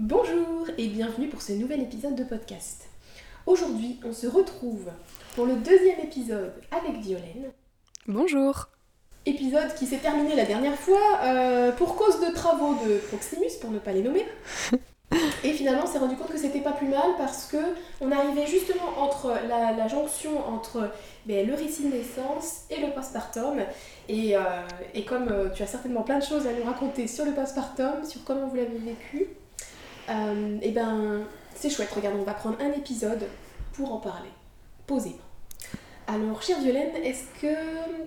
Bonjour et bienvenue pour ce nouvel épisode de podcast. Aujourd'hui, on se retrouve pour le deuxième épisode avec Violaine. Bonjour. Épisode qui s'est terminé la dernière fois euh, pour cause de travaux de Proximus, pour ne pas les nommer. Et finalement, on s'est rendu compte que c'était pas plus mal parce que on arrivait justement entre la, jonction entre ben, le récit de naissance et le postpartum. Et, euh, et comme euh, tu as certainement plein de choses à nous raconter sur le postpartum, sur comment vous l'avez vécu, euh, et ben c'est chouette. Regarde, on va prendre un épisode pour en parler, posément. Alors, chère Violaine, est-ce que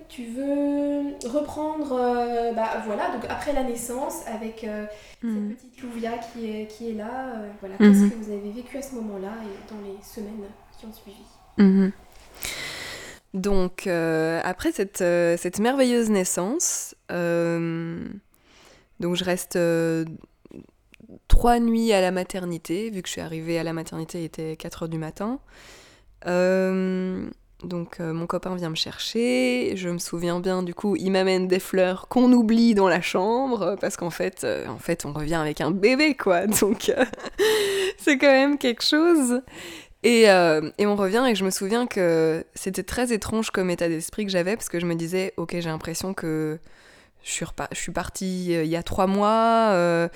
tu veux reprendre, euh, bah voilà, donc après la naissance, avec euh, cette mhm. petite Louvia qui est, qui est là, euh, voilà, qu'est-ce mhm. que vous avez vécu à ce moment-là et dans les semaines qui ont suivi? Mhm. Donc, après cette, cette, merveilleuse naissance, donc je reste trois nuits à la maternité, vu que je suis arrivée à la maternité, il était 4 heures du matin. Euh, donc euh, mon copain vient me chercher, je me souviens bien du coup, il m'amène des fleurs qu'on oublie dans la chambre parce qu'en fait, euh, en fait, on revient avec un bébé quoi, donc c'est quand même quelque chose. Et, et, on revient et je me souviens que c'était très étrange comme état d'esprit que j'avais parce que je me disais, ok, j'ai l'impression que je suis, je suis partie euh, il y a trois mois. Euh,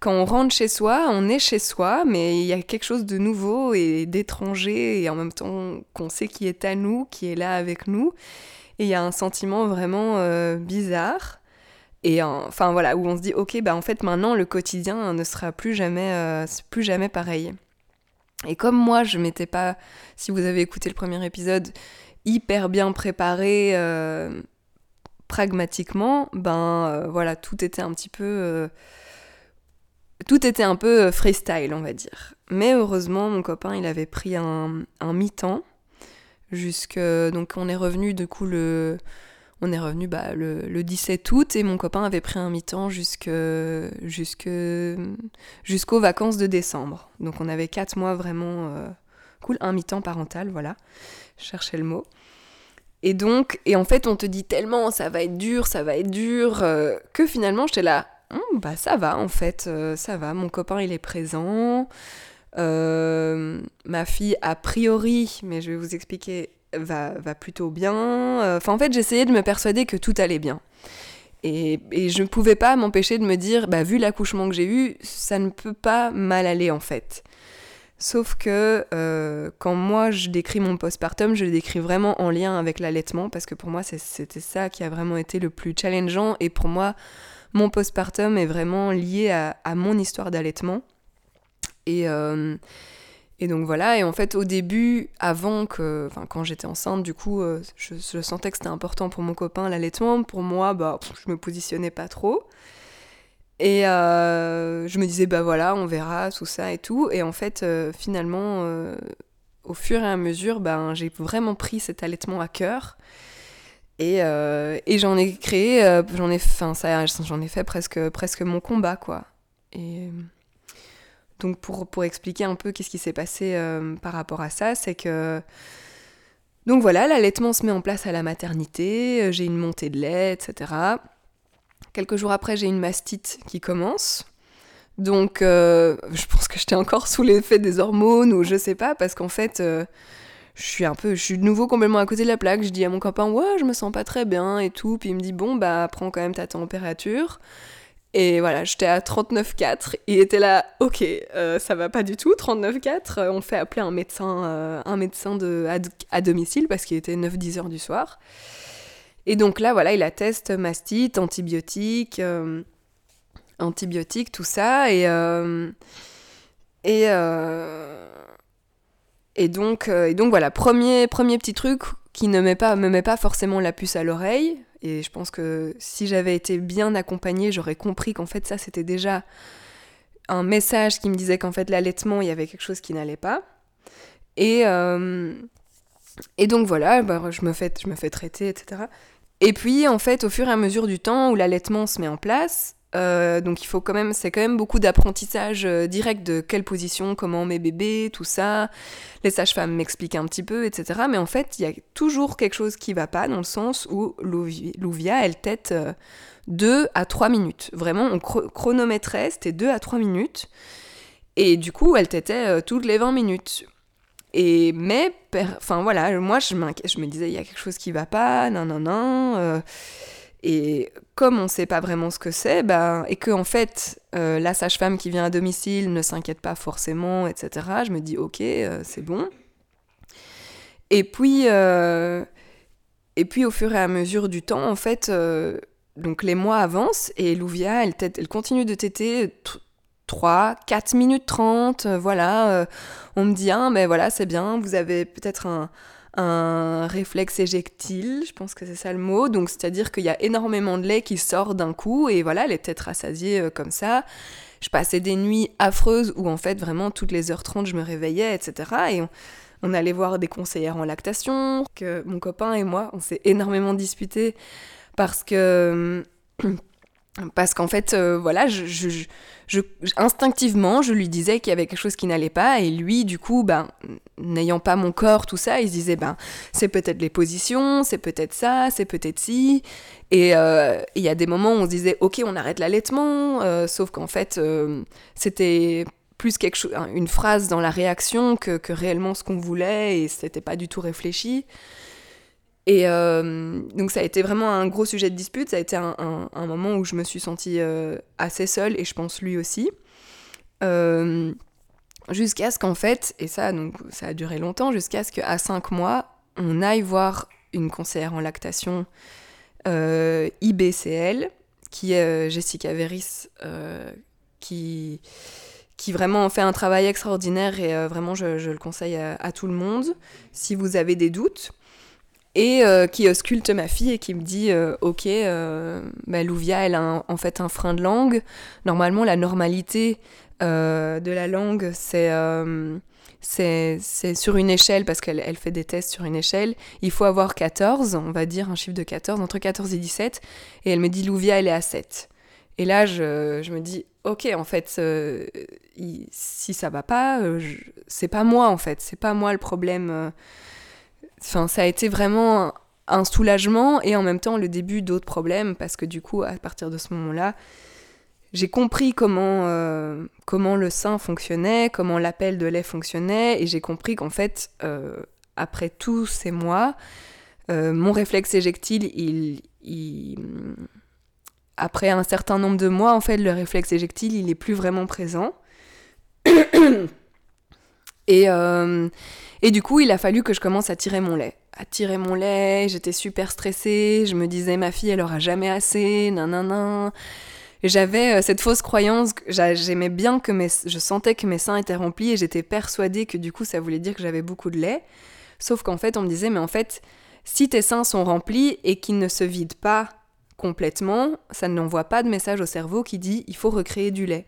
quand on rentre chez soi, on est chez soi, mais il y a quelque chose de nouveau et d'étranger, et en même temps qu'on sait qui est à nous, qui est là avec nous. Et il y a un sentiment vraiment euh, bizarre. Et enfin voilà, où on se dit, ok, bah en fait maintenant le quotidien ne sera plus jamais, plus jamais pareil. Et comme moi, je m'étais pas, si vous avez écouté le premier épisode, hyper bien préparée pragmatiquement, ben euh, voilà, tout était un petit peu. Euh, tout était un peu euh, freestyle, on va dire. Mais heureusement, mon copain, il avait pris un, un mi-temps. Jusque. Donc, on est revenu, du coup, le. On est revenu bah, le, le, 17 août et mon copain avait pris un mi-temps jusque, jusque, jusqu'aux vacances de décembre. Donc on avait quatre mois vraiment cool, un mi-temps parental, voilà. Je cherchais le mot. Et donc, et en fait, on te dit tellement ça va être dur, ça va être dur, euh, que finalement, j'étais là, hum, bah ça va en fait, euh, ça va, mon copain il est présent, euh, ma fille a priori, mais je vais vous expliquer, va, va plutôt bien. Enfin, en fait, j'essayais de me persuader que tout allait bien. Et, et je ne pouvais pas m'empêcher de me dire, bah, vu l'accouchement que j'ai eu, ça ne peut pas mal aller en fait. Sauf que euh, quand moi je décris mon postpartum, je le décris vraiment en lien avec l'allaitement parce que pour moi c'était ça qui a vraiment été le plus challengeant et pour moi mon postpartum est vraiment lié à, mon histoire d'allaitement. Et, euh, et donc voilà, et en fait au début, avant que, enfin quand j'étais enceinte, du coup euh, je, je, sentais que c'était important pour mon copain l'allaitement, pour moi bah je me positionnais pas trop. Et euh, je me disais, bah voilà, on verra, tout ça et tout. Et en fait, euh, finalement, euh, au fur et à mesure, ben, j'ai vraiment pris cet allaitement à cœur. Et, j'en ai créé, j'en ai, ça, j'en ai fait presque, presque mon combat, quoi. Et donc, pour, expliquer un peu qu'est-ce qui s'est passé par rapport à ça, c'est que. Donc voilà, l'allaitement se met en place à la maternité, j'ai une montée de lait, etc. Quelques jours après, j'ai une mastite qui commence. Donc, euh, je pense que j'étais encore sous l'effet des hormones ou je sais pas, parce qu'en fait, euh, je suis un peu, je suis de nouveau complètement à côté de la plaque. Je dis à mon copain, ouais, je me sens pas très bien et tout. Puis il me dit, bon, bah, prends quand même ta température. Et voilà, j'étais à 39,4. Il était là, ok, euh, ça va pas du tout, 39,4. On fait appeler un médecin, un médecin de, à, à domicile parce qu'il était 9-10 heures du soir. Et donc là, voilà, il atteste mastite, antibiotiques, euh, antibiotiques, tout ça. Et, euh, euh, donc, et donc voilà, premier, petit truc qui ne me met pas forcément la puce à l'oreille. Et je pense que si j'avais été bien accompagnée, j'aurais compris qu'en fait ça, c'était déjà un message qui me disait qu'en fait l'allaitement, il y avait quelque chose qui n'allait pas. Et, donc voilà, bah, je me fais traiter, etc. Et puis, en fait, au fur et à mesure du temps où l'allaitement se met en place, euh, donc il faut quand même, c'est quand même beaucoup d'apprentissage euh, direct de quelle position, comment on met bébé, tout ça. Les sages-femmes m'expliquent un petit peu, etc. Mais en fait, il y a toujours quelque chose qui va pas dans le sens où Louvia, elle tête 2 euh, à 3 minutes. Vraiment, on chronométrait, c'était 2 à 3 minutes. Et du coup, elle tétait toutes les 20 minutes. Et mais, enfin voilà, moi je, me disais, il y a quelque chose qui va pas, non, non, non. et comme on ne sait pas vraiment ce que c'est, ben, et que en fait, la sage-femme qui vient à domicile ne s'inquiète pas forcément, etc., je me dis, ok, c'est bon. Et puis, et puis au fur et à mesure du temps, en fait, euh, donc les mois avancent et Louvia, elle, elle continue de téter 3, 4 minutes 30, euh, voilà. Euh, on me dit, ah, ben voilà, c'est bien, vous avez peut-être un, un réflexe éjectile, je pense que c'est ça le mot, donc c'est-à-dire qu'il y a énormément de lait qui sort d'un coup et voilà, elle est peut-être rassasiée comme ça. Je passais des nuits affreuses où en fait vraiment toutes les heures 30 je me réveillais, etc. Et on, on allait voir des conseillères en lactation, que mon copain et moi, on s'est énormément disputés parce que parce qu'en fait, euh, voilà, je, instinctivement, je lui disais qu'il y avait quelque chose qui n'allait pas, et lui, du coup, ben, n'ayant pas mon corps, tout ça, il se disait, ben, c'est peut-être les positions, c'est peut-être ça, c'est peut-être ci. Et euh, il y a des moments où on se disait, ok, on arrête l'allaitement, euh, sauf qu'en fait, c'était plus quelque chose, une phrase dans la réaction que, que réellement ce qu'on voulait et c'était pas du tout réfléchi. Et euh, donc ça a été vraiment un gros sujet de dispute, ça a été un, moment où je me suis sentie euh, assez seule et je pense lui aussi. Euh, jusqu'à ce qu'en fait, et ça donc ça a duré longtemps, jusqu'à ce qu'à 5 mois, on aille voir une conseillère en lactation IBCL, qui est Jessica Veris, qui qui vraiment fait un travail extraordinaire et vraiment je, le conseille à, tout le monde si vous avez des doutes. Et euh, qui ausculte ma fille et qui me dit euh, Ok, bah, Louvia, elle a en fait un frein de langue. Normalement, la normalité de la langue, c'est c'est sur une échelle, parce qu'elle elle fait des tests sur une échelle, il faut avoir 14, on va dire un chiffre de 14, entre 14 et 17, et elle me dit Louvia, elle est à 7. Et là, je, me dis, ok, en fait, euh, si ça va pas, euh, c'est pas moi, en fait, c'est pas moi le problème. Euh. Enfin, ça a été vraiment un soulagement et en même temps le début d'autres problèmes, parce que du coup, à partir de ce moment-là, j'ai compris comment, comment le sein fonctionnait, comment l'appel de lait fonctionnait, et j'ai compris qu'en fait, après tous ces mois, mon réflexe éjectile, il, il après un certain nombre de mois, en fait, le réflexe éjectile, il est plus vraiment présent. et, euh, et du coup, il a fallu que je commence à tirer mon lait. À tirer mon lait, j'étais super stressée, je me disais, ma fille, elle aura jamais assez, nanana. J'avais euh, cette fausse croyance, j'aimais bien que mes, je sentais que mes seins étaient remplis et j'étais persuadée que du coup, ça voulait dire que j'avais beaucoup de lait. Sauf qu'en fait, on me disait, mais en fait, si tes seins sont remplis et qu'ils ne se vident pas complètement, ça n'envoie pas de message au cerveau qui dit il faut recréer du lait.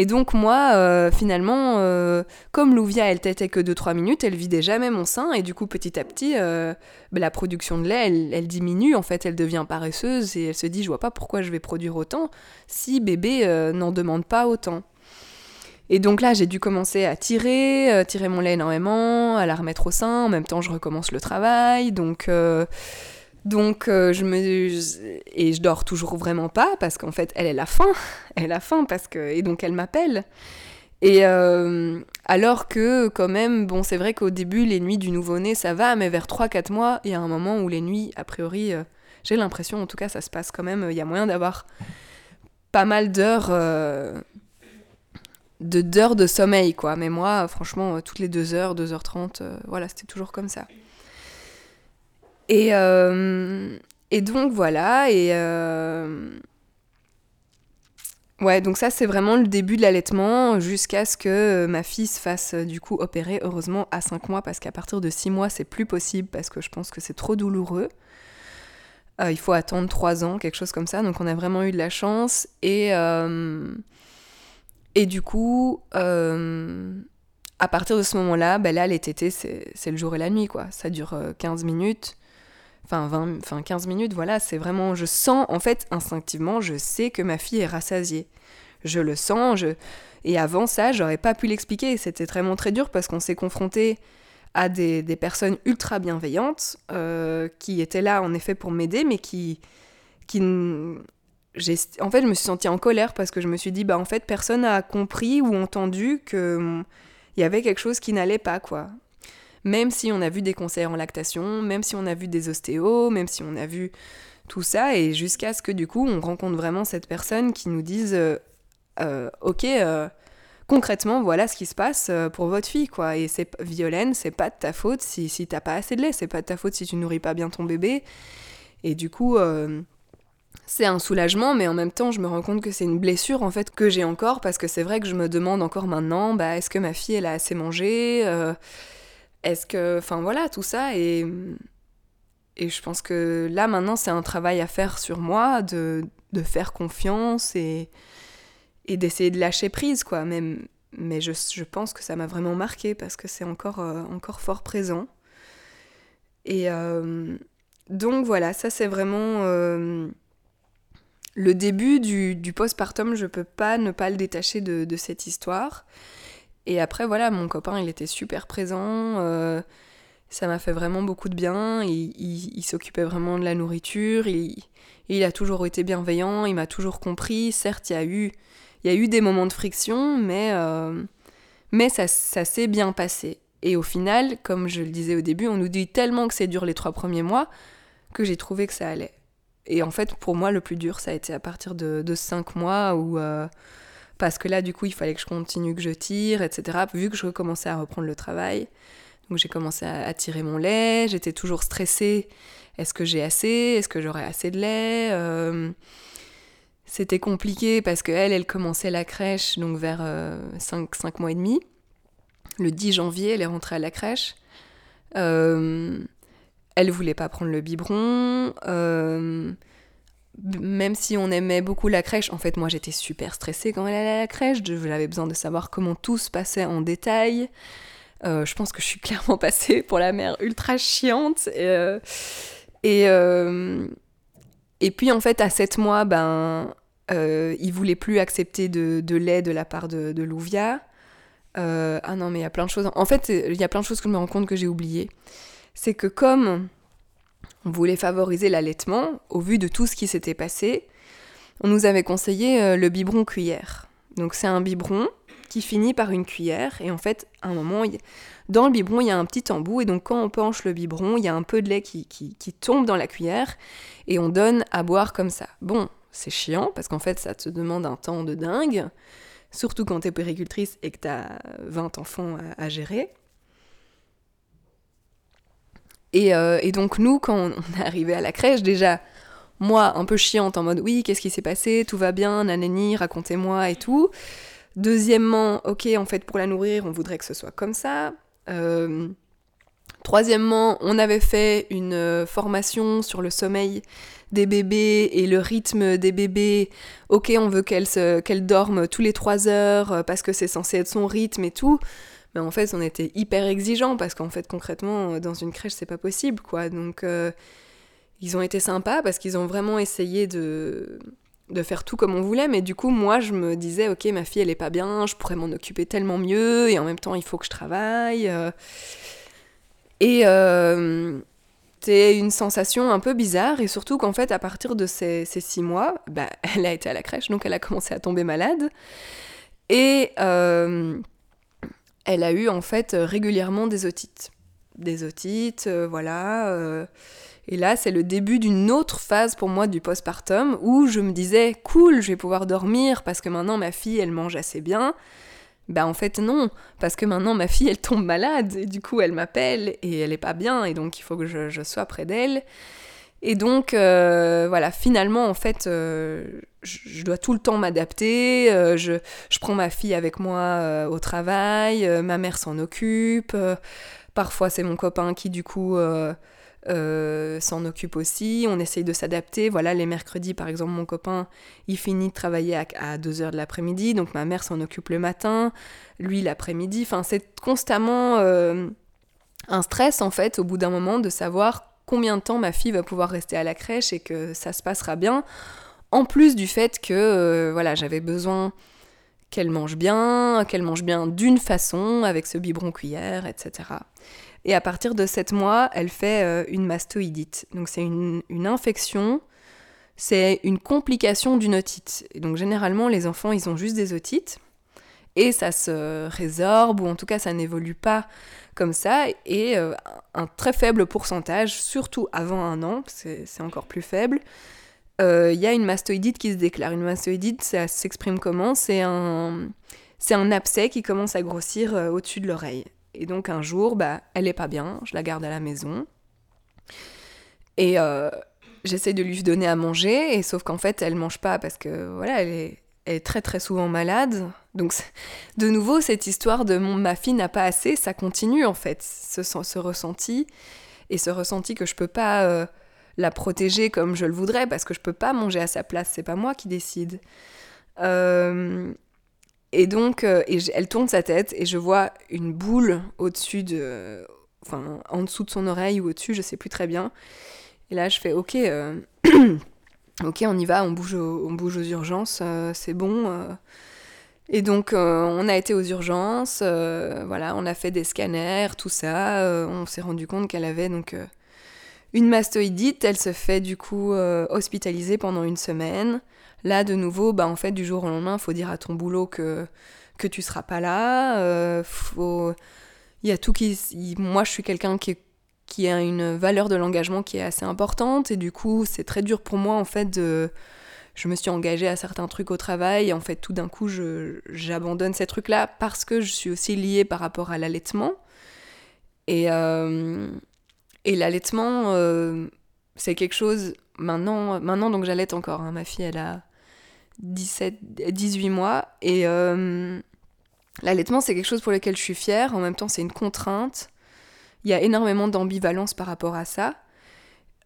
Et donc moi, euh, finalement, euh, comme Louvia, elle tétait que 2-3 minutes, elle vidait jamais mon sein, et du coup, petit à petit, euh, bah, la production de lait, elle, diminue, en fait, elle devient paresseuse, et elle se dit, je vois pas pourquoi je vais produire autant si bébé n'en demande pas autant. Et donc là, j'ai dû commencer à tirer, tirer mon lait énormément, à la remettre au sein, en même temps, je recommence le travail, donc... Donc euh, je me et je dors toujours vraiment pas parce qu'en fait elle elle a faim, elle a faim parce que et donc elle m'appelle. Et euh, alors que quand même bon c'est vrai qu'au début les nuits du nouveau-né ça va mais vers 3 4 mois, il y a un moment où les nuits a priori euh, j'ai l'impression en tout cas ça se passe quand même il y a moyen d'avoir pas mal d'heures de d'heures de sommeil quoi. Mais moi franchement toutes les 2 heures, 2h30 voilà, c'était toujours comme ça. Et, euh, et donc voilà, et... Euh, ouais, donc ça c'est vraiment le début de l'allaitement jusqu'à ce que ma fille se fasse du coup opérer, heureusement à 5 mois, parce qu'à partir de 6 mois c'est plus possible, parce que je pense que c'est trop douloureux. Euh, il faut attendre 3 ans, quelque chose comme ça, donc on a vraiment eu de la chance. Et, et du coup, à partir de ce moment-là, ben là les tétés c'est le jour et la nuit, quoi. Ça dure 15 minutes enfin 20, enfin 15 minutes, voilà, c'est vraiment, je sens, en fait, instinctivement, je sais que ma fille est rassasiée. Je le sens, je... et avant ça, j'aurais pas pu l'expliquer. C'était vraiment très dur parce qu'on s'est confronté à des, des, personnes ultra bienveillantes euh, qui étaient là en effet pour m'aider, mais qui, qui en fait, je me suis sentie en colère parce que je me suis dit, bah en fait, personne n'a compris ou entendu que il y avait quelque chose qui n'allait pas, quoi. Même si on a vu des conseillers en lactation, même si on a vu des ostéos, même si on a vu tout ça, et jusqu'à ce que du coup, on rencontre vraiment cette personne qui nous dise, euh, euh, ok, euh, concrètement, voilà ce qui se passe pour votre fille, quoi. Et c'est Violaine, c'est pas de ta faute si, si t'as pas assez de lait, c'est pas de ta faute si tu nourris pas bien ton bébé. Et du coup, c'est un soulagement, mais en même temps, je me rends compte que c'est une blessure en fait que j'ai encore parce que c'est vrai que je me demande encore maintenant, bah, est-ce que ma fille elle a assez mangé Est-ce que, enfin voilà, tout ça et et je pense que là maintenant c'est un travail à faire sur moi de, de faire confiance et et d'essayer de lâcher prise quoi. Même mais je, je pense que ça m'a vraiment marqué parce que c'est encore euh, encore fort présent. Et euh, donc voilà, ça c'est vraiment le début du, du postpartum, je peux pas ne pas le détacher de, cette histoire. Et après, voilà, mon copain, il était super présent. Euh, ça m'a fait vraiment beaucoup de bien. Il, s'occupait vraiment de la nourriture. Il, a toujours été bienveillant. Il m'a toujours compris. Certes, il y a eu, des moments de friction, mais, euh, ça, s'est bien passé. Et au final, comme je le disais au début, on nous dit tellement que c'est dur les trois premiers mois que j'ai trouvé que ça allait. Et en fait, pour moi, le plus dur, ça a été à partir de, 5 mois où. Euh, parce que là, du coup, il fallait que je continue, que je tire, etc. Vu que je recommençais à reprendre le travail. Donc j'ai commencé à, tirer mon lait, j'étais toujours stressée. Est-ce que j'ai assez? Est-ce que j'aurai assez de lait? Euh, C'était compliqué parce qu'elle, elle commençait la crèche donc vers 5, euh, 5 mois et demi. Le 10 janvier, elle est rentrée à la crèche. Euh, elle voulait pas prendre le biberon. Euh, même si on aimait beaucoup la crèche, en fait, moi j'étais super stressée quand elle allait à la crèche. J'avais besoin de savoir comment tout se passait en détail. Euh, je pense que je suis clairement passée pour la mère ultra chiante. Euh, et, et, puis en fait, à 7 mois, ben, il voulait plus accepter de, lait de la part de, de Louvia. ah non, mais il y a plein de choses. En fait, il y a plein de choses que je me rends compte que j'ai oubliées c'est que comme on voulait favoriser l'allaitement, au vu de tout ce qui s'était passé, on nous avait conseillé euh, le biberon cuillère. Donc c'est un biberon qui finit par une cuillère et en fait à un moment dans le biberon il y a un petit embout et donc quand on penche le biberon il y a un peu de lait qui, tombe dans la cuillère et on donne à boire comme ça. Bon c'est chiant parce qu'en fait ça te demande un temps de dingue surtout quand t'es péricultrice et que t'as 20 enfants à gérer. Euh, et, donc nous, quand on est arrivé à la crèche, déjà, moi, un peu chiante, en mode oui, qu'est-ce qui s'est passé, tout va bien, nanani, racontez-moi et tout. Deuxièmement, ok, en fait, pour la nourrir, on voudrait que ce soit comme ça. Euh, troisièmement, on avait fait une euh, formation sur le sommeil des bébés et le rythme des bébés. Ok, on veut qu'elle qu'elle dorme tous les trois heures parce que c'est censé être son rythme et tout mais en fait on était hyper exigeants parce qu'en fait concrètement euh, dans une crèche c'est pas possible quoi. Donc euh, ils ont été sympas parce qu'ils ont vraiment essayé de faire tout comme on voulait. Mais du coup moi je me disais ok ma fille elle est pas bien je pourrais m'en occuper tellement mieux et en même temps il faut que je travaille euh. et c'était une sensation un peu bizarre. Et surtout qu'en fait à partir de ces, ces, six mois bah, elle a été à la crèche donc elle a commencé à tomber malade. Et elle a eu en fait euh, régulièrement des otites. Des otites, euh, voilà. Euh. et là, c'est le début d'une autre phase pour moi du postpartum où je me disais, cool, je vais pouvoir dormir parce que maintenant ma fille, elle mange assez bien. Ben en fait non, parce que maintenant ma fille elle tombe malade et du coup elle m'appelle et elle est pas bien et donc il faut que je sois près d'elle. Et donc, euh, voilà, finalement, en fait, euh, je, dois tout le temps m'adapter. Euh, je, je, prends ma fille avec moi au travail, ma mère s'en occupe. parfois, c'est mon copain qui, du coup, s'en occupe aussi. On essaye de s'adapter. Voilà, les mercredis, par exemple, mon copain, il finit de travailler à, à 2h de l'après-midi, donc ma mère s'en occupe le matin, lui l'après-midi. Enfin, c'est constamment un stress, en fait, au bout d'un moment, de savoir combien de temps ma fille va pouvoir rester à la crèche et que ça se passera bien. En plus du fait que euh, voilà, j'avais besoin qu'elle mange bien, qu'elle mange bien d'une façon, avec ce biberon cuillère, etc. Et à partir de 7 mois, elle fait euh, une mastoïdite. Donc c'est une, infection c'est une complication d'une otite. Et donc généralement, les enfants, ils ont juste des otites et ça se résorbe, ou en tout cas ça n'évolue pas comme ça, et euh, un très faible pourcentage, surtout avant un an, c'est encore plus faible, euh, il y a une mastoïdite qui se déclare. Une mastoïdite, ça s'exprime comment? C'est un, un abcès qui commence à grossir euh, au-dessus de l'oreille. Et donc un jour, bah, elle est pas bien, je la garde à la maison. Et j'essaie de lui donner à manger, et sauf qu'en fait, elle mange pas parce que voilà, elle est, est très très souvent malade. Donc de nouveau, cette histoire de mon, ma fille n'a pas assez, ça continue en fait, ce, ce ressenti. Et ce ressenti que je peux pas euh, la protéger comme je le voudrais, parce que je peux pas manger à sa place, c'est pas moi qui décide. Euh, et donc, euh, et elle tourne sa tête et je vois une boule au-dessus de. Enfin, en dessous de son oreille ou au-dessus, je sais plus très bien. Et là, je fais OK. ok, on y va, on bouge aux, on bouge aux urgences, euh, c'est bon. Euh. Et donc, euh, on a été aux urgences, voilà, on a fait des scanners, tout ça. on s'est rendu compte qu'elle avait donc une mastoïdite. Elle se fait du coup hospitaliser pendant une semaine. Là, de nouveau, bah, en fait, du jour au lendemain, faut dire à ton boulot que, que tu seras pas là. Il y a tout qui. Moi, je suis quelqu'un qui est qui a une valeur de l'engagement qui est assez importante. Et du coup c'est très dur pour moi en fait de je me suis engagée à certains trucs au travail. Et en fait tout d'un coup j'abandonne ces trucs là parce que je suis aussi liée par rapport à l'allaitement. Et euh, l'allaitement euh, c'est quelque chose maintenant maintenant donc j'allaite encore hein. ma fille elle a 17 18 mois. Et euh, l'allaitement c'est quelque chose pour lequel je suis fière. En même temps c'est une contrainte il y a énormément d'ambivalence par rapport à ça,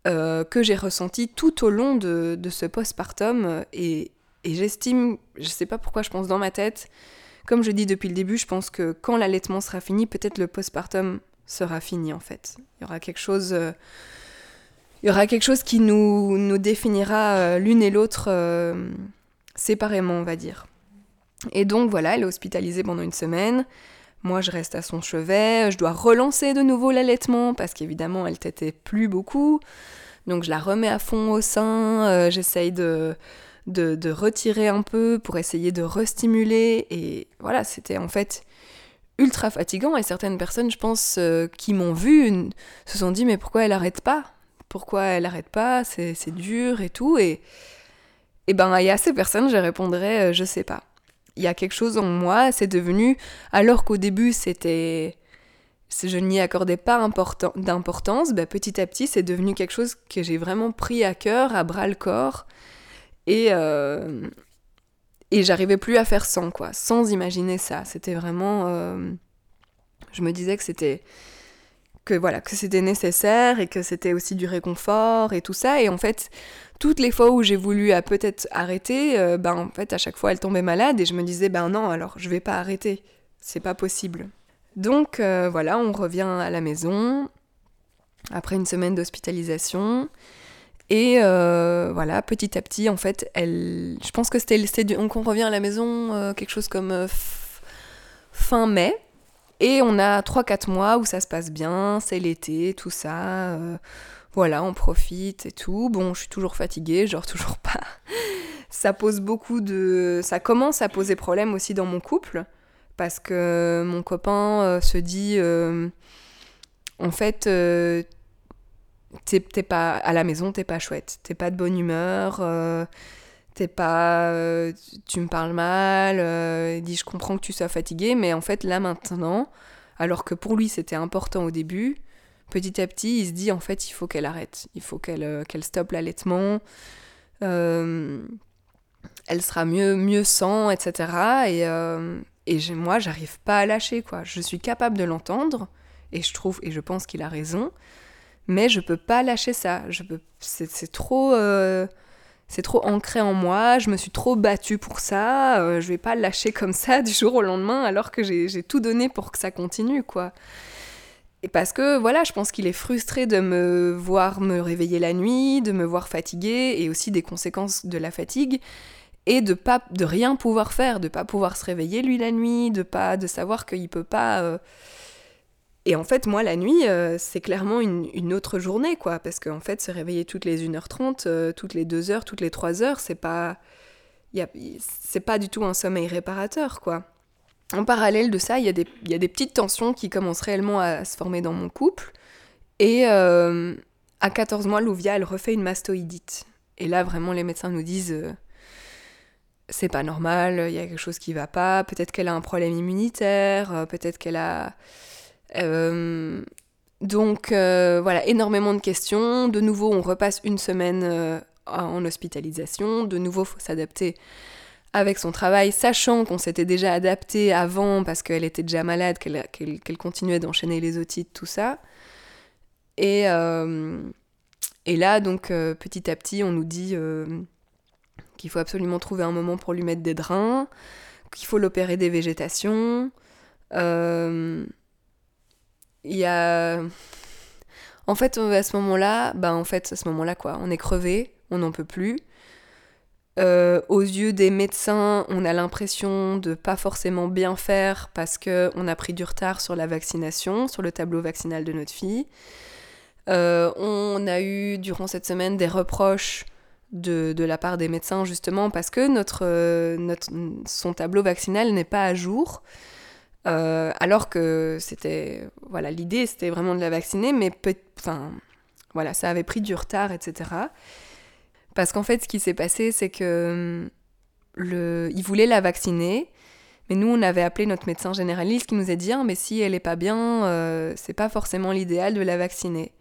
euh, que j'ai ressenti tout au long de, ce postpartum. Et, et j'estime, je sais pas pourquoi je pense dans ma tête, comme je dis depuis le début, je pense que quand l'allaitement sera fini, peut-être le postpartum sera fini en fait. Il y aura quelque chose. Euh, il y aura quelque chose qui nous, nous définira euh, l'une et l'autre séparément, on va dire. Et donc voilà, elle est hospitalisée pendant une semaine. Moi, je reste à son chevet, je dois relancer de nouveau l'allaitement parce qu'évidemment, elle t'était plus beaucoup. Donc, je la remets à fond au sein, euh, j'essaye de, de, retirer un peu pour essayer de restimuler. Et voilà, c'était en fait ultra fatigant. Et certaines personnes, je pense, euh, qui m'ont vu, se sont dit Mais pourquoi elle arrête pas? Pourquoi elle arrête pas? C'est dur et tout. Et, et ben, a ces personnes, je répondrais euh, Je sais pas il y a quelque chose en moi, c'est devenu, alors qu'au début c'était, je n'y accordais pas d'importance, bah, petit à petit c'est devenu quelque chose que j'ai vraiment pris à cœur, à bras le corps, et, euh, et j'arrivais plus à faire sans, quoi, sans imaginer ça. C'était vraiment, euh, je me disais que c'était que voilà que c'était nécessaire et que c'était aussi du réconfort et tout ça. Et en fait toutes les fois où j'ai voulu peut-être arrêter euh, ben en fait à chaque fois elle tombait malade et je me disais ben non alors je vais pas arrêter. C'est pas possible. Donc euh, voilà on revient à la maison après une semaine d'hospitalisation. Et euh, voilà petit à petit en fait elle je pense que c'était donc on revient à la maison quelque chose comme fin mai et on a 3-4 mois où ça se passe bien, c'est l'été, tout ça. Euh, voilà, on profite et tout. Bon, je suis toujours fatiguée, genre toujours pas. ça pose beaucoup de. Ça commence à poser problème aussi dans mon couple. Parce que mon copain euh, se dit. Euh, en fait, pas. À la maison, t'es pas chouette. T'es pas de bonne humeur t'es pas euh, tu me parles mal euh, il dit je comprends que tu sois fatigué mais en fait là maintenant alors que pour lui c'était important au début petit à petit il se dit en fait il faut qu'elle arrête. Il faut qu'elle euh, qu'elle stoppe l'allaitement elle sera mieux mieux sans etc et, et moi j'arrive pas à lâcher quoi. Je suis capable de l'entendre et je trouve et je pense qu'il a raison mais je peux pas lâcher ça. Je peux c'est trop c'est trop ancré en moi, je me suis trop battue pour ça, euh, je vais pas lâcher comme ça du jour au lendemain alors que j'ai tout donné pour que ça continue, quoi. Et parce que voilà, je pense qu'il est frustré de me voir me réveiller la nuit, de me voir fatiguée et aussi des conséquences de la fatigue et de pas de rien pouvoir faire, de pas pouvoir se réveiller lui la nuit, de pas de savoir qu'il peut pas euh, Et en fait, moi, la nuit, c'est clairement une, autre journée, quoi. Parce qu'en fait, se réveiller toutes les 1h30, toutes les 2h, toutes les 3h, c'est pas. C'est pas du tout un sommeil réparateur, quoi. En parallèle de ça, il y, y a des petites tensions qui commencent réellement à se former dans mon couple. Et à 14 mois, Louvia, elle refait une mastoïdite. Et là, vraiment, les médecins nous disent c'est pas normal, il y a quelque chose qui va pas, peut-être qu'elle a un problème immunitaire, euh, peut-être qu'elle a... Euh, donc euh, voilà, énormément de questions. De nouveau, on repasse une semaine en hospitalisation. De nouveau, faut s'adapter avec son travail, sachant qu'on s'était déjà adapté avant parce qu'elle était déjà malade, qu'elle continuait d'enchaîner les otites, tout ça. Et, et là, donc, petit à petit, on nous dit qu'il faut absolument trouver un moment pour lui mettre des drains, qu'il faut l'opérer des végétations. Il y a... En fait, à ce moment-là, bah en fait, à ce moment-là, quoi, on est crevé, on n'en peut plus. Euh, aux yeux des médecins, on a l'impression de pas forcément bien faire parce que on a pris du retard sur la vaccination, sur le tableau vaccinal de notre fille. Euh, on a eu durant cette semaine des reproches de, la part des médecins justement parce que notre, euh, notre son tableau vaccinal n'est pas à jour. Euh, alors que c'était voilà l'idée c'était vraiment de la vacciner mais enfin voilà ça avait pris du retard etc parce qu'en fait ce qui s'est passé c'est que le il voulait la vacciner mais nous on avait appelé notre médecin généraliste qui nous a dit ah, mais si elle est pas bien euh, c'est pas forcément l'idéal de la vacciner.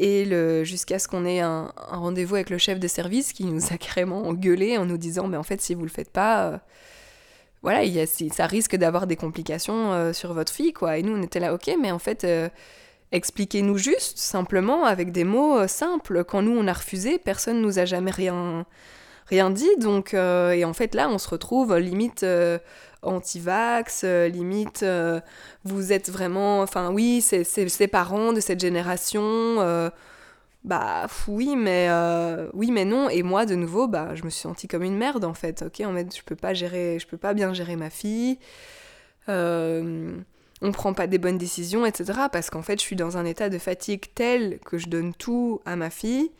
Et jusqu'à ce qu'on ait un, rendez-vous avec le chef de service qui nous a carrément engueulé en nous disant mais en fait si vous le faites pas euh, voilà ça risque d'avoir des complications euh, sur votre fille quoi. Et nous on était là ok mais en fait euh, expliquez-nous juste simplement avec des mots simples. Quand nous on a refusé personne nous a jamais rien rien dit. Donc et en fait là on se retrouve limite anti-vax, euh, limite, euh, vous êtes vraiment, enfin oui, c'est ses parents de cette génération, euh, bah oui, mais oui, mais non. Et moi, de nouveau, bah, je me suis sentie comme une merde en fait. Ok, en fait, je peux pas gérer, je peux pas bien gérer ma fille. on prend pas des bonnes décisions, etc. Parce qu'en fait, je suis dans un état de fatigue tel que je donne tout à ma fille,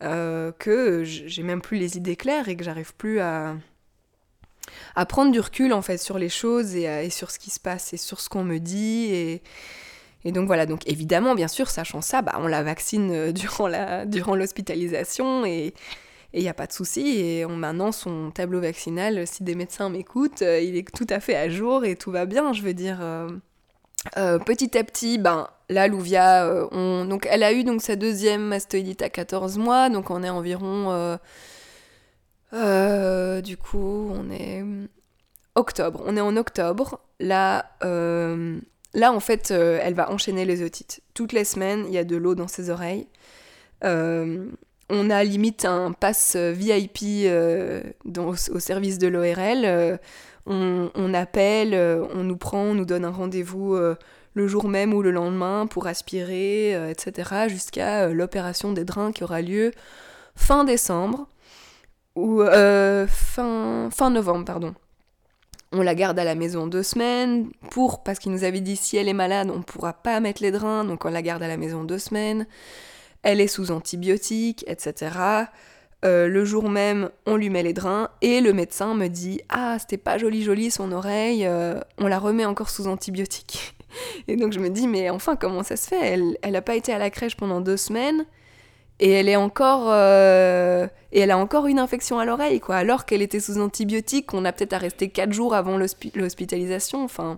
que j'ai même plus les idées claires et que j'arrive plus à à prendre du recul en fait sur les choses et, sur ce qui se passe et sur ce qu'on me dit et, et donc voilà, donc évidemment, bien sûr, sachant ça, bah, on la vaccine euh, durant, durant l'hospitalisation et il n'y a pas de souci. Et on, maintenant, son tableau vaccinal, si des médecins m'écoutent, euh, il est tout à fait à jour et tout va bien, je veux dire. Euh, petit à petit, ben, là, Louvia, on, donc, elle a eu donc, sa deuxième mastoïdite à 14 mois, donc on est environ euh, du coup, on est octobre. On est en octobre. Là, euh, là en fait, euh, elle va enchaîner les otites. Toutes les semaines, il y a de l'eau dans ses oreilles. on a limite un pass VIP au service de l'ORL. On, appelle, on nous prend, on nous donne un rendez-vous le jour même ou le lendemain pour aspirer, etc. jusqu'à l'opération des drains qui aura lieu fin décembre ou euh, fin, fin novembre, pardon. On la garde à la maison deux semaines, pour, parce qu'il nous avait dit si elle est malade, on pourra pas mettre les drains, donc on la garde à la maison deux semaines. Elle est sous antibiotiques, etc. Euh, le jour même, on lui met les drains et le médecin me dit Ah, c'était pas joli joli son oreille, euh, on la remet encore sous antibiotiques. et donc je me dis Mais enfin, comment ça se fait? Elle n'a pas été à la crèche pendant deux semaines et elle est encore euh, et elle a encore une infection à l'oreille quoi. Alors qu'elle était sous antibiotiques on a peut-être à rester 4 jours avant l'hospitalisation enfin.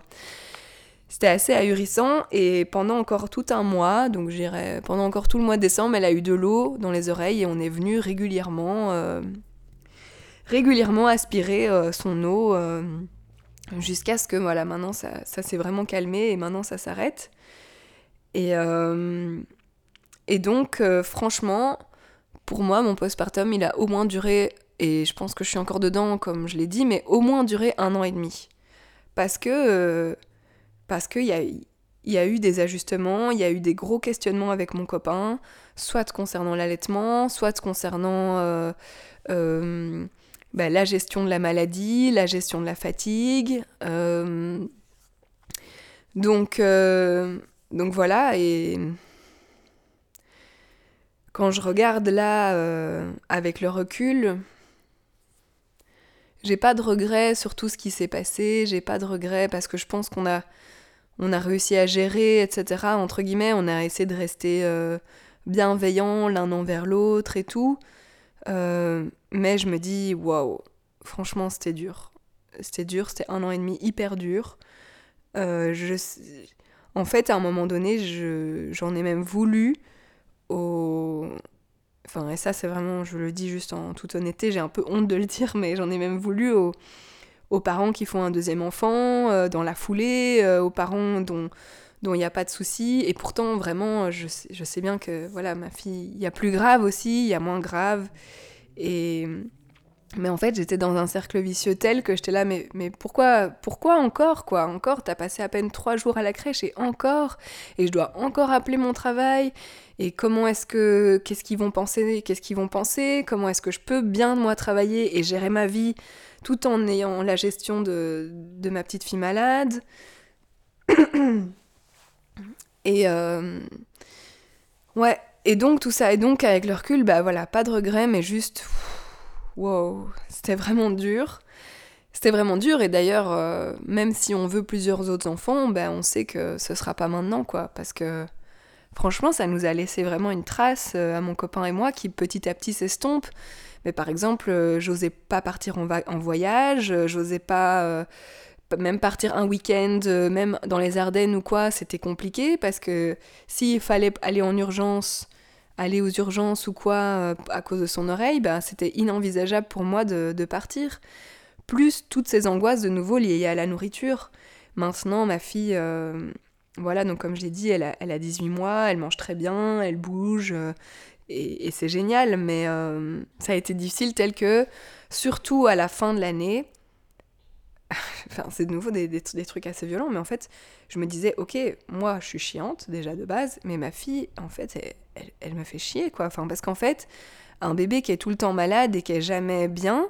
C'était assez ahurissant. Et pendant encore tout un mois donc j'irais pendant encore tout le mois de décembre elle a eu de l'eau dans les oreilles et on est venu régulièrement euh, régulièrement aspirer euh, son eau jusqu'à ce que voilà maintenant ça, ça s'est vraiment calmé et maintenant ça s'arrête. Et et donc, euh, franchement, pour moi, mon postpartum, il a au moins duré, et je pense que je suis encore dedans, comme je l'ai dit, mais au moins duré un an et demi. Parce que. Euh, parce qu'il y a, y a eu des ajustements, il y a eu des gros questionnements avec mon copain, soit concernant l'allaitement, soit concernant euh, bah, la gestion de la maladie, la gestion de la fatigue. Donc, donc voilà, et quand je regarde là, euh, avec le recul, j'ai pas de regrets sur tout ce qui s'est passé, j'ai pas de regrets parce que je pense qu'on a, on a réussi à gérer, etc. Entre guillemets, on a essayé de rester euh, bienveillants l'un envers l'autre et tout. mais je me dis, waouh, franchement, c'était dur. C'était dur, c'était un an et demi hyper dur. je, en fait, à un moment donné, j'en ai même voulu au... Enfin, et ça, c'est vraiment, je le dis juste en toute honnêteté, j'ai un peu honte de le dire, mais j'en ai même voulu aux, aux parents qui font un deuxième enfant, euh, dans la foulée, euh, aux parents dont dont il n'y a pas de soucis. Et pourtant, vraiment, je sais, je sais bien que, voilà, ma fille, il y a plus grave aussi, il y a moins grave. Et mais en fait, j'étais dans un cercle vicieux tel que j'étais là, mais, mais pourquoi, pourquoi encore, quoi? Encore, t'as passé à peine trois jours à la crèche et encore Et je dois encore appeler mon travail Et comment est-ce que... Qu'est-ce qu'ils vont penser Qu'est-ce qu'ils vont penser Comment est-ce que je peux bien, moi, travailler et gérer ma vie tout en ayant la gestion de, de ma petite fille malade? Et... Euh, ouais, et donc tout ça, et donc avec le recul, bah voilà, pas de regrets, mais juste wow, c'était vraiment dur. C'était vraiment dur et d'ailleurs, euh, même si on veut plusieurs autres enfants, ben on sait que ce sera pas maintenant quoi, parce que franchement, ça nous a laissé vraiment une trace euh, à mon copain et moi qui petit à petit s'estompe. Mais par exemple, euh, j'osais pas partir en, en voyage, j'osais pas même partir un week-end, même dans les Ardennes ou quoi, c'était compliqué parce que s'il fallait aller en urgence aller aux urgences ou quoi euh, à cause de son oreille, bah, c'était inenvisageable pour moi de, partir. Plus toutes ces angoisses de nouveau liées à la nourriture. Maintenant, ma fille, euh, voilà, donc comme je l'ai dit, elle a, elle a 18 mois, elle mange très bien, elle bouge, euh, et, c'est génial, mais ça a été difficile tel que, surtout à la fin de l'année, c'est de nouveau des, trucs assez violents, mais en fait, je me disais, ok, moi, je suis chiante déjà de base, mais ma fille, en fait, elle, me fait chier, quoi. Enfin, parce qu'en fait, un bébé qui est tout le temps malade et qui est jamais bien,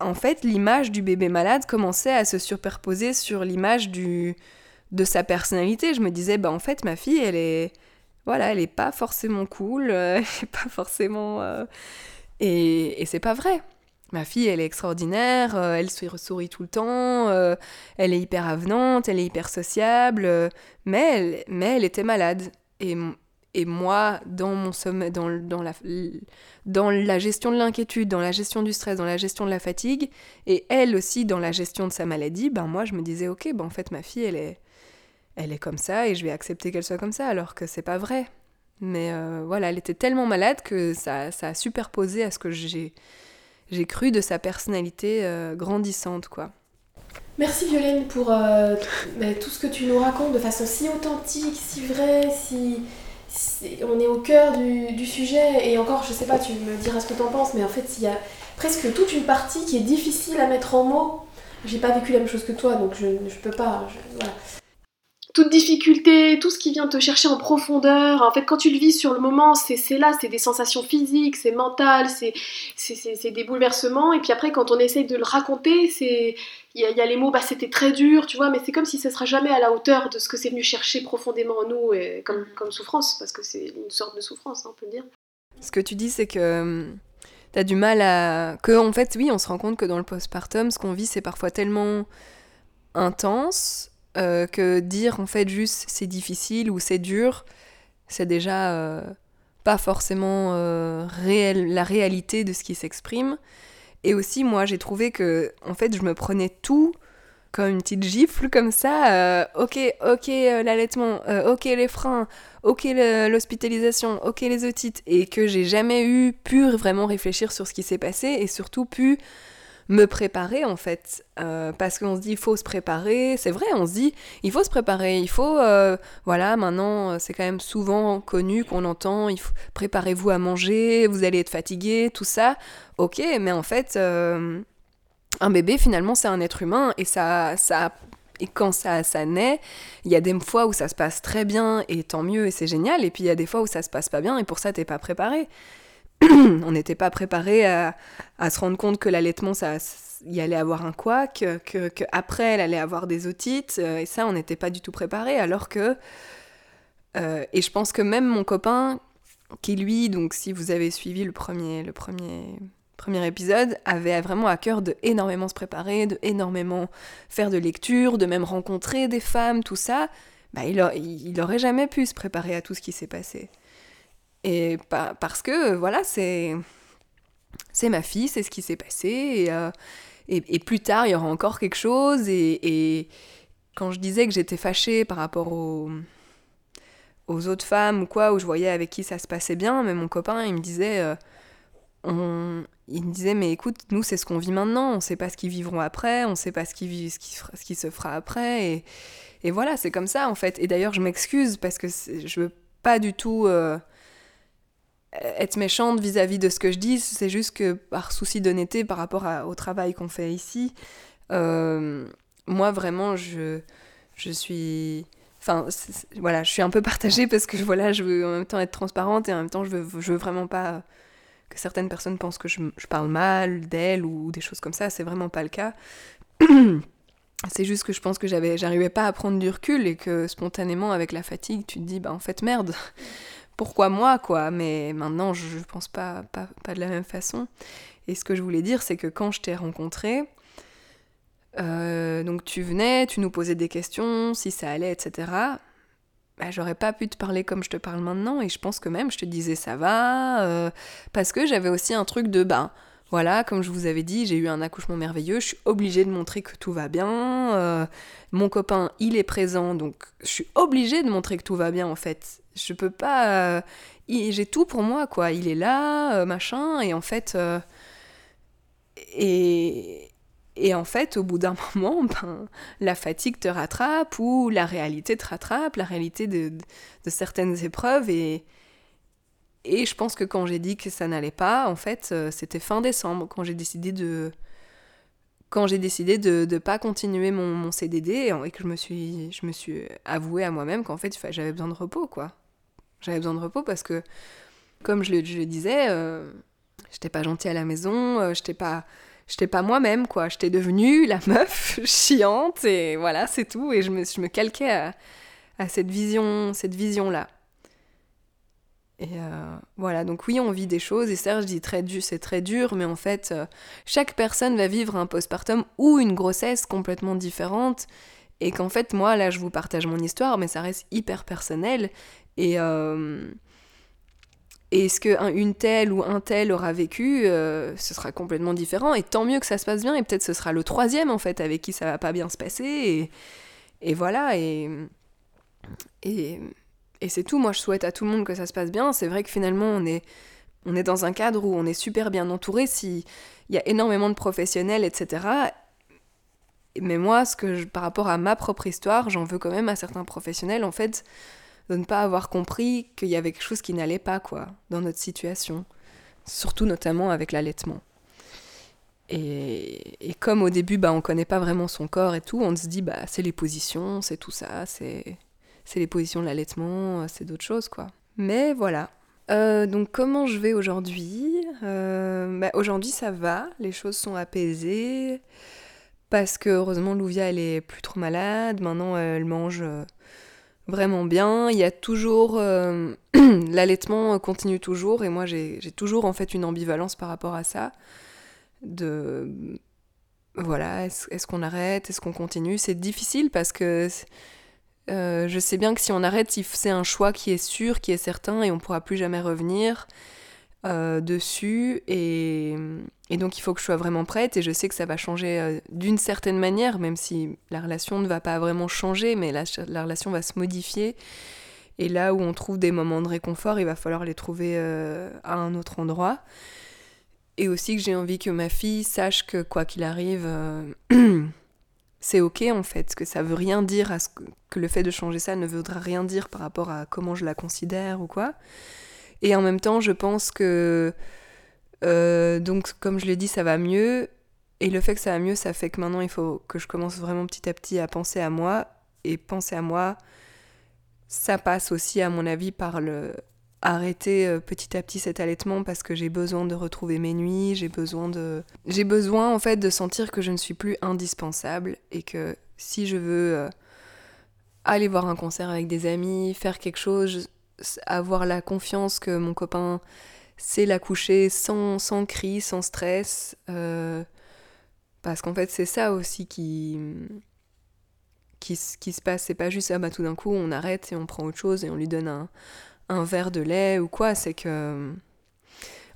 en fait, l'image du bébé malade commençait à se superposer sur l'image du de sa personnalité. Je me disais, bah en fait, ma fille, elle est, voilà, elle est pas forcément cool, elle est pas forcément, euh, et, et c'est pas vrai. Ma fille, elle est extraordinaire, euh, elle sourit tout le temps, euh, elle est hyper avenante, elle est hyper sociable, euh, mais, elle, mais elle était malade. Et, moi, dans, mon sommeil, dans, dans, la, dans la gestion de l'inquiétude, dans la gestion du stress, dans la gestion de la fatigue, et elle aussi dans la gestion de sa maladie, ben moi je me disais, ok, ben en fait ma fille, elle est, elle est comme ça et je vais accepter qu'elle soit comme ça, alors que c'est pas vrai. Mais voilà, elle était tellement malade que ça, ça a superposé à ce que j'ai j'ai cru de sa personnalité euh, grandissante, quoi. Merci Violaine pour euh, tout ce que tu nous racontes de façon si authentique, si vraie, si, on est au cœur du, sujet. Et encore, je sais pas, tu me diras ce que tu en penses, mais en fait, il y a presque toute une partie qui est difficile à mettre en mots. J'ai pas vécu la même chose que toi, donc je, je peux pas. voilà toute difficulté, tout ce qui vient te chercher en profondeur. En fait, quand tu le vis sur le moment, c'est là, c'est des sensations physiques, c'est mental, c'est des bouleversements. Et puis après, quand on essaye de le raconter, c'est il y, a les mots, bah, c'était très dur, tu vois, mais c'est comme si ce sera jamais à la hauteur de ce que c'est venu chercher profondément en nous, et comme, comme souffrance, parce que c'est une sorte de souffrance, hein, on peut dire. Ce que tu dis, c'est que hum, tu as du mal à. Que, en fait, oui, on se rend compte que dans le postpartum, ce qu'on vit, c'est parfois tellement intense euh, que dire en fait juste c'est difficile ou c'est dur, c'est déjà euh, pas forcément euh, réel, la réalité de ce qui s'exprime. Et aussi, moi, j'ai trouvé que en fait, je me prenais tout comme une petite gifle comme ça. ok, ok, l'allaitement, ok, les freins, ok, l'hospitalisation, ok, les otites, et que j'ai jamais eu pu vraiment réfléchir sur ce qui s'est passé et surtout pu me préparer en fait. Euh, parce qu'on se dit il faut se préparer, c'est vrai, on se dit il faut se préparer, il faut, euh, voilà, maintenant euh, c'est quand même souvent connu qu'on entend, il faut préparez-vous à manger, vous allez être fatigué, tout ça. Ok, mais en fait, un bébé finalement c'est un être humain et ça, ça et quand ça, ça naît, il y a des fois où ça se passe très bien et tant mieux et c'est génial, et puis il y a des fois où ça se passe pas bien et pour ça t'es pas préparé. on n'était pas préparé à, se rendre compte que l'allaitement, ça, y allait avoir un couac, que, après elle allait avoir des otites, et ça, on n'était pas du tout préparé, alors que et je pense que même mon copain, qui lui, donc si vous avez suivi le premier, le premier, premier épisode, avait vraiment à cœur de énormément se préparer, de énormément faire de lecture, de même rencontrer des femmes, tout ça, bah, il, il aurait jamais pu se préparer à tout ce qui s'est passé. Et parce que, voilà, c'est ma fille, c'est ce qui s'est passé, et, euh, et, plus tard, il y aura encore quelque chose, et, et quand je disais que j'étais fâchée par rapport au aux autres femmes ou quoi, où je voyais avec qui ça se passait bien, mais mon copain, il me disait, euh, il me disait, mais écoute, nous, c'est ce qu'on vit maintenant, on sait pas ce qu'ils vivront après, on sait pas ce qui, se fera après, et, et voilà, c'est comme ça, en fait. Et d'ailleurs, je m'excuse parce que je veux pas du tout euh, être méchante vis-à-vis de ce que je dis, c'est juste que par souci d'honnêteté par rapport au travail qu'on fait ici, euh, moi, vraiment, je, je suis Enfin, voilà, je suis un peu partagée parce que voilà, je veux en même temps être transparente et en même temps, je veux, je veux vraiment pas que certaines personnes pensent que je, je parle mal d'elles ou des choses comme ça. C'est vraiment pas le cas. C'est juste que je pense que j'arrivais pas à prendre du recul et que spontanément, avec la fatigue, tu te dis, bah en fait, merde, pourquoi moi, quoi Mais maintenant, je, je pense pas, pas, pas de la même façon. Et ce que je voulais dire, c'est que quand je t'ai rencontré, euh, donc tu venais, tu nous posais des questions, si ça allait, etc. Bah, j'aurais pas pu te parler comme je te parle maintenant et je pense que même je te disais ça va euh, parce que j'avais aussi un truc de ben voilà comme je vous avais dit j'ai eu un accouchement merveilleux je suis obligée de montrer que tout va bien euh, mon copain il est présent donc je suis obligée de montrer que tout va bien en fait je peux pas j'ai tout pour moi quoi il est là machin et en fait et et en fait, au bout d'un moment, ben, la fatigue te rattrape ou la réalité te rattrape, la réalité de, certaines épreuves. Et, et je pense que quand j'ai dit que ça n'allait pas, en fait, euh, c'était fin décembre, quand j'ai décidé de quand j'ai décidé de ne pas continuer mon, CDD et que je me suis, je me suis avoué à moi-même qu'en fait, j'avais besoin de repos, quoi. J'avais besoin de repos parce que, comme je le, disais, euh, j'étais pas gentille à la maison, euh, j'étais pas j'étais pas moi-même, quoi. J'étais devenue la meuf chiante et voilà, c'est tout. Et je me, je me calquais à, à, cette vision, cette vision-là. Et euh, voilà, donc oui, on vit des choses, et Serge dit très dur, c'est très dur, mais en fait, euh, chaque personne va vivre un postpartum ou une grossesse complètement différente, et qu'en fait, moi, là, je vous partage mon histoire, mais ça reste hyper personnel, et, euh, et ce qu'une telle ou un tel aura vécu, euh, ce sera complètement différent. Et tant mieux que ça se passe bien. Et peut-être ce sera le troisième, en fait, avec qui ça va pas bien se passer. Et, voilà. Et, c'est tout. Moi, je souhaite à tout le monde que ça se passe bien. C'est vrai que finalement, on est, on est dans un cadre où on est super bien entouré. S'il y a énormément de professionnels, etc. Mais moi, ce que par rapport à ma propre histoire, j'en veux quand même à certains professionnels, en fait, de ne pas avoir compris qu'il y avait quelque chose qui n'allait pas, quoi, dans notre situation. Surtout notamment avec l'allaitement. Et, et, comme au début, bah, on connaît pas vraiment son corps et tout, on se dit, bah, c'est les positions, c'est tout ça, c'est, les positions de l'allaitement, c'est d'autres choses, quoi. Mais voilà. Euh, donc comment je vais aujourd'hui? Euh, bah, Aujourd'hui ça va, les choses sont apaisées, parce que heureusement Louvia elle est plus trop malade, maintenant elle mange euh, vraiment bien. Il y a toujours. Euh, l'allaitement continue toujours, et moi j'ai toujours en fait une ambivalence par rapport à ça. De. Voilà, est-ce qu'on arrête? Est-ce qu'on continue? C'est difficile parce que. Euh, je sais bien que si on arrête, c'est un choix qui est sûr, qui est certain, et on pourra plus jamais revenir. Euh, dessus et, et, donc il faut que je sois vraiment prête et je sais que ça va changer euh, d'une certaine manière même si la relation ne va pas vraiment changer mais la, la, relation va se modifier. Et là où on trouve des moments de réconfort il va falloir les trouver euh, à un autre endroit. Et aussi que j'ai envie que ma fille sache que quoi qu'il arrive c'est ok en fait. Que ça veut rien dire à ce que, que le fait de changer ça ne voudra rien dire par rapport à comment je la considère ou quoi et en même temps, je pense que, euh, donc comme je l'ai dit, ça va mieux. Et le fait que ça va mieux, ça fait que maintenant, il faut que je commence vraiment petit à petit à penser à moi. Et penser à moi, ça passe aussi, à mon avis, par le, arrêter petit à petit cet allaitement parce que j'ai besoin de retrouver mes nuits, j'ai besoin de j'ai besoin en fait de sentir que je ne suis plus indispensable et que si je veux aller voir un concert avec des amis, faire quelque chose, avoir la confiance que mon copain sait la coucher sans, sans cri, sans stress. Euh, parce qu'en fait, c'est ça aussi qui, qui, qui se passe. C'est pas juste, ah bah tout d'un coup, on arrête et on prend autre chose et on lui donne un, un verre de lait ou quoi. C'est que.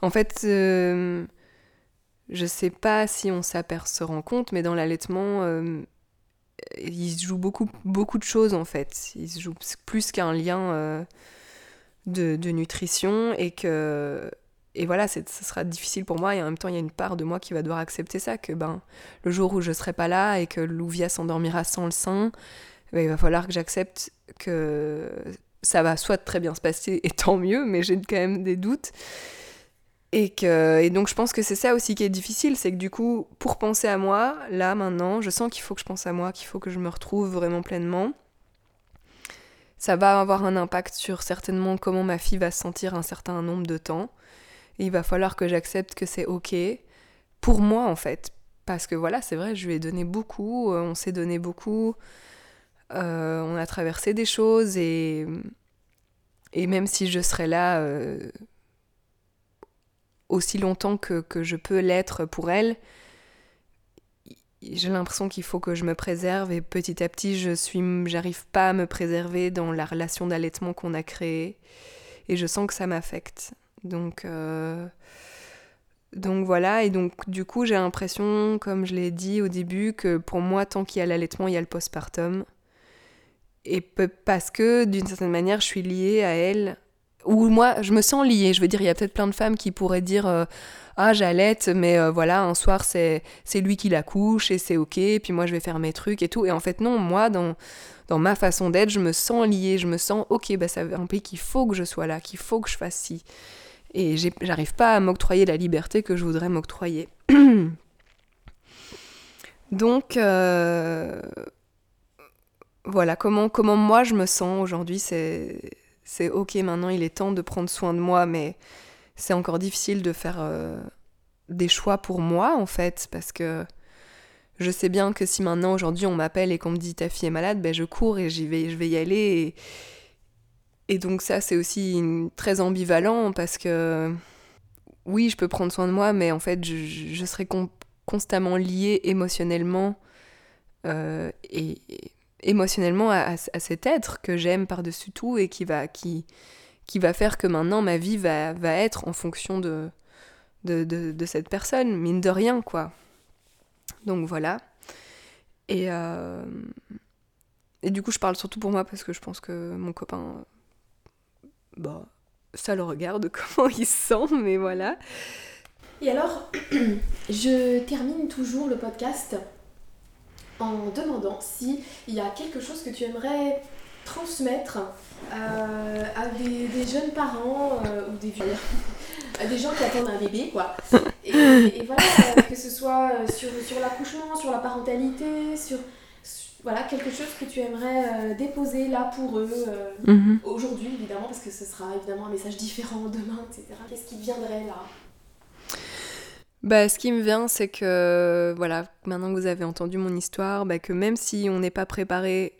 En fait, euh, je sais pas si on se rend compte, mais dans l'allaitement, euh, il se joue beaucoup, beaucoup de choses en fait. Il se joue plus qu'un lien euh, de, nutrition et que. Et voilà, ce sera difficile pour moi et en même temps, il y a une part de moi qui va devoir accepter ça, que ben, le jour où je serai pas là et que Louvia s'endormira sans le sein, ben, il va falloir que j'accepte que ça va soit très bien se passer et tant mieux, mais j'ai quand même des doutes. Et, que, et donc je pense que c'est ça aussi qui est difficile, c'est que du coup, pour penser à moi, là maintenant, je sens qu'il faut que je pense à moi, qu'il faut que je me retrouve vraiment pleinement. Ça va avoir un impact sur certainement comment ma fille va se sentir un certain nombre de temps. Il va falloir que j'accepte que c'est ok pour moi en fait. Parce que voilà, c'est vrai, je lui ai donné beaucoup, euh, on s'est donné beaucoup, euh, on a traversé des choses et, et même si je serais là... Euh, aussi longtemps que je peux l'être pour elle, j'ai l'impression qu'il faut que je me préserve et petit à petit je suis j'arrive pas à me préserver dans la relation d'allaitement qu'on a créée et je sens que ça m'affecte. Donc euh, donc voilà. Et donc du coup j'ai l'impression comme je l'ai dit au début que pour moi tant qu'il y a l'allaitement il y a le postpartum. Et parce que d'une certaine manière je suis liée à elle ou moi, je me sens liée. Je veux dire, il y a peut-être plein de femmes qui pourraient dire euh, Ah, j'allaite, mais euh, voilà, un soir, c'est, lui qui la couche et c'est OK, puis moi, je vais faire mes trucs et tout. Et en fait, non, moi, dans, dans ma façon d'être, je me sens liée. Je me sens OK, bah, ça implique qu'il faut que je sois là, qu'il faut que je fasse ci. Et j'arrive pas à m'octroyer la liberté que je voudrais m'octroyer. Donc, euh, voilà, comment moi je me sens aujourd'hui, c'est c'est ok, maintenant il est temps de prendre soin de moi, mais c'est encore difficile de faire euh, des choix pour moi en fait, parce que je sais bien que si maintenant aujourd'hui on m'appelle et qu'on me dit ta fille est malade, ben je cours et j'y vais, je vais y aller. Et, donc ça c'est aussi très ambivalent parce que oui, je peux prendre soin de moi, mais en fait je, serai constamment liée émotionnellement euh, et émotionnellement à, cet être que j'aime par-dessus tout et qui va, qui, qui va faire que maintenant ma vie va, va être en fonction de, de, de, cette personne, mine de rien, quoi. Donc voilà. Et, euh, et du coup, je parle surtout pour moi parce que je pense que mon copain, bah, ça le regarde comment il se sent, mais voilà. Et alors, je termine toujours le podcast en demandant s'il y a quelque chose que tu aimerais transmettre euh, à des, jeunes parents euh, ou des vieux, à des gens qui attendent un bébé, quoi. Et, voilà, euh, que ce soit sur, sur l'accouchement, sur la parentalité, sur, voilà, quelque chose que tu aimerais déposer là pour eux, mhm. aujourd'hui évidemment, parce que ce sera évidemment un message différent demain, etc. Qu'est-ce qui viendrait là? Bah, ce qui me vient, c'est que, voilà, maintenant que vous avez entendu mon histoire, bah, que même si on n'est pas préparé,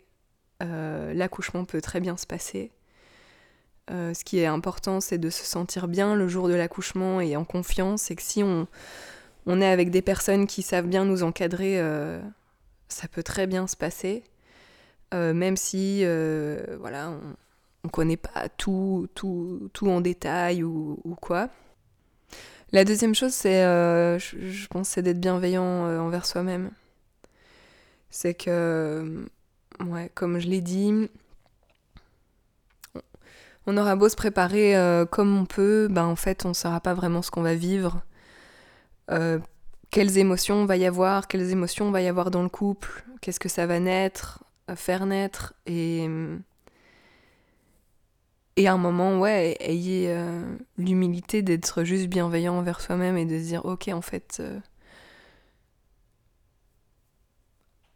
euh, l'accouchement peut très bien se passer. Euh, ce qui est important, c'est de se sentir bien le jour de l'accouchement et en confiance, et que si on, on est avec des personnes qui savent bien nous encadrer, euh, ça peut très bien se passer. même si, voilà, on ne connaît pas tout, tout, tout en détail ou, ou quoi. La deuxième chose, c'est, euh, je, pense, c'est d'être bienveillant euh, envers soi-même. C'est que, euh, ouais, comme je l'ai dit, on aura beau se préparer comme on peut, ben en fait, on ne saura pas vraiment ce qu'on va vivre. quelles émotions va y avoir, quelles émotions va y avoir dans le couple, qu'est-ce que ça va naître, faire naître, et et à un moment, ouais, ayez euh, l'humilité d'être juste bienveillant envers soi-même et de se dire, ok, en fait, euh,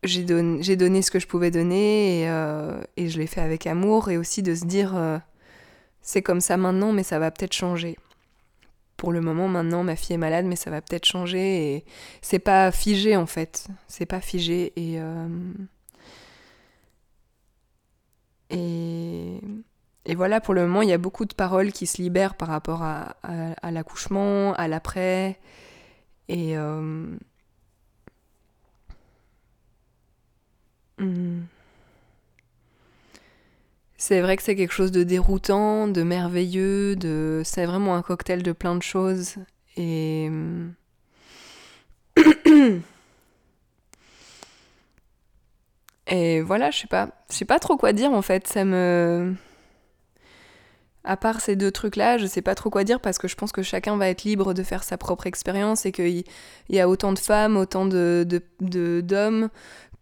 j'ai donné ce que je pouvais donner et, euh, et je l'ai fait avec amour. Et aussi de se dire, c'est comme ça maintenant, mais ça va peut-être changer. Pour le moment, maintenant, ma fille est malade, mais ça va peut-être changer et c'est pas figé en fait. C'est pas figé et. Et. Et voilà, pour le moment, il y a beaucoup de paroles qui se libèrent par rapport à, l'accouchement, à l'après. Et. Euh, hmm. C'est vrai que c'est quelque chose de déroutant, de merveilleux, de c'est vraiment un cocktail de plein de choses et et voilà, je sais pas, je sais pas trop quoi dire en fait, ça me à part ces deux trucs-là, je sais pas trop quoi dire parce que je pense que chacun va être libre de faire sa propre expérience et qu'il y a autant de femmes, autant de, d'hommes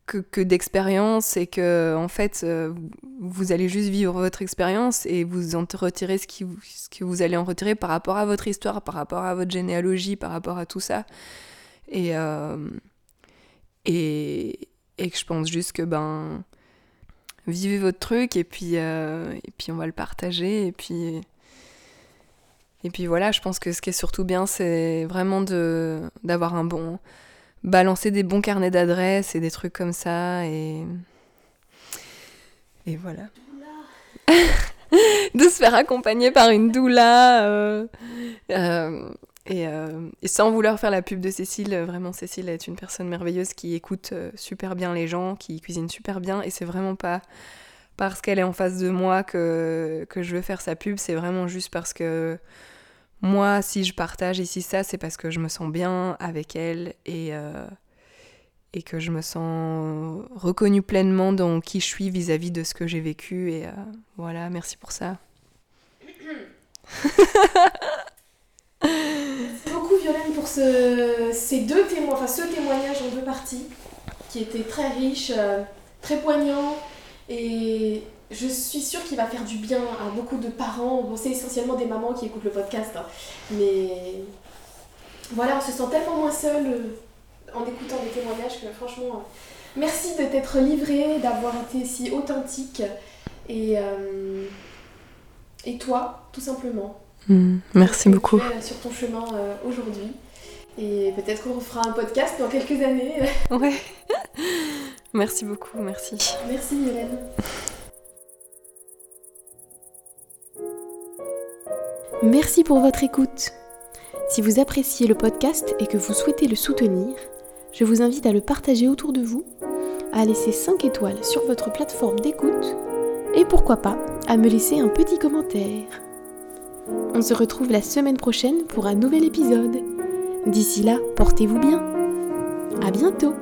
que, d'expérience et que en fait euh, vous allez juste vivre votre expérience et vous en retirez ce, qui, ce que vous allez en retirer par rapport à votre histoire, par rapport à votre généalogie, par rapport à tout ça. Et, euh, et, et que je pense juste que ben vivez votre truc et puis, euh, et puis on va le partager et puis et puis voilà, je pense que ce qui est surtout bien, c'est vraiment de d'avoir un bon balancer des bons carnets d'adresses et des trucs comme ça et et voilà. De se faire accompagner par une doula euh, euh, et, euh, et, sans vouloir faire la pub de Cécile, vraiment Cécile est une personne merveilleuse qui écoute super bien les gens, qui cuisine super bien et c'est vraiment pas parce qu'elle est en face de moi que, que je veux faire sa pub, c'est vraiment juste parce que moi, si je partage ici ça, c'est parce que je me sens bien avec elle et, euh, et que je me sens reconnue pleinement dans qui je suis vis-à-vis de ce que j'ai vécu. Et euh, voilà, merci pour ça. Violaine pour ce, ces deux témoins, enfin ce témoignage en deux parties qui était très riche, euh, très poignant et je suis sûre qu'il va faire du bien à beaucoup de parents. Bon, c'est essentiellement des mamans qui écoutent le podcast, hein. mais voilà, on se sent tellement moins seul euh, en écoutant des témoignages que franchement, euh, merci de t'être livré, d'avoir été si authentique et, et toi, tout simplement. Hmm, merci beaucoup. sur ton chemin aujourd'hui. Et peut-être qu'on fera un podcast dans quelques années. ouais. merci beaucoup, merci. Merci Hélène. Merci pour votre écoute. Si vous appréciez le podcast et que vous souhaitez le soutenir, je vous invite à le partager autour de vous, à laisser 5 étoiles sur votre plateforme d'écoute et pourquoi pas à me laisser un petit commentaire. On se retrouve la semaine prochaine pour un nouvel épisode. D'ici là, portez-vous bien. À bientôt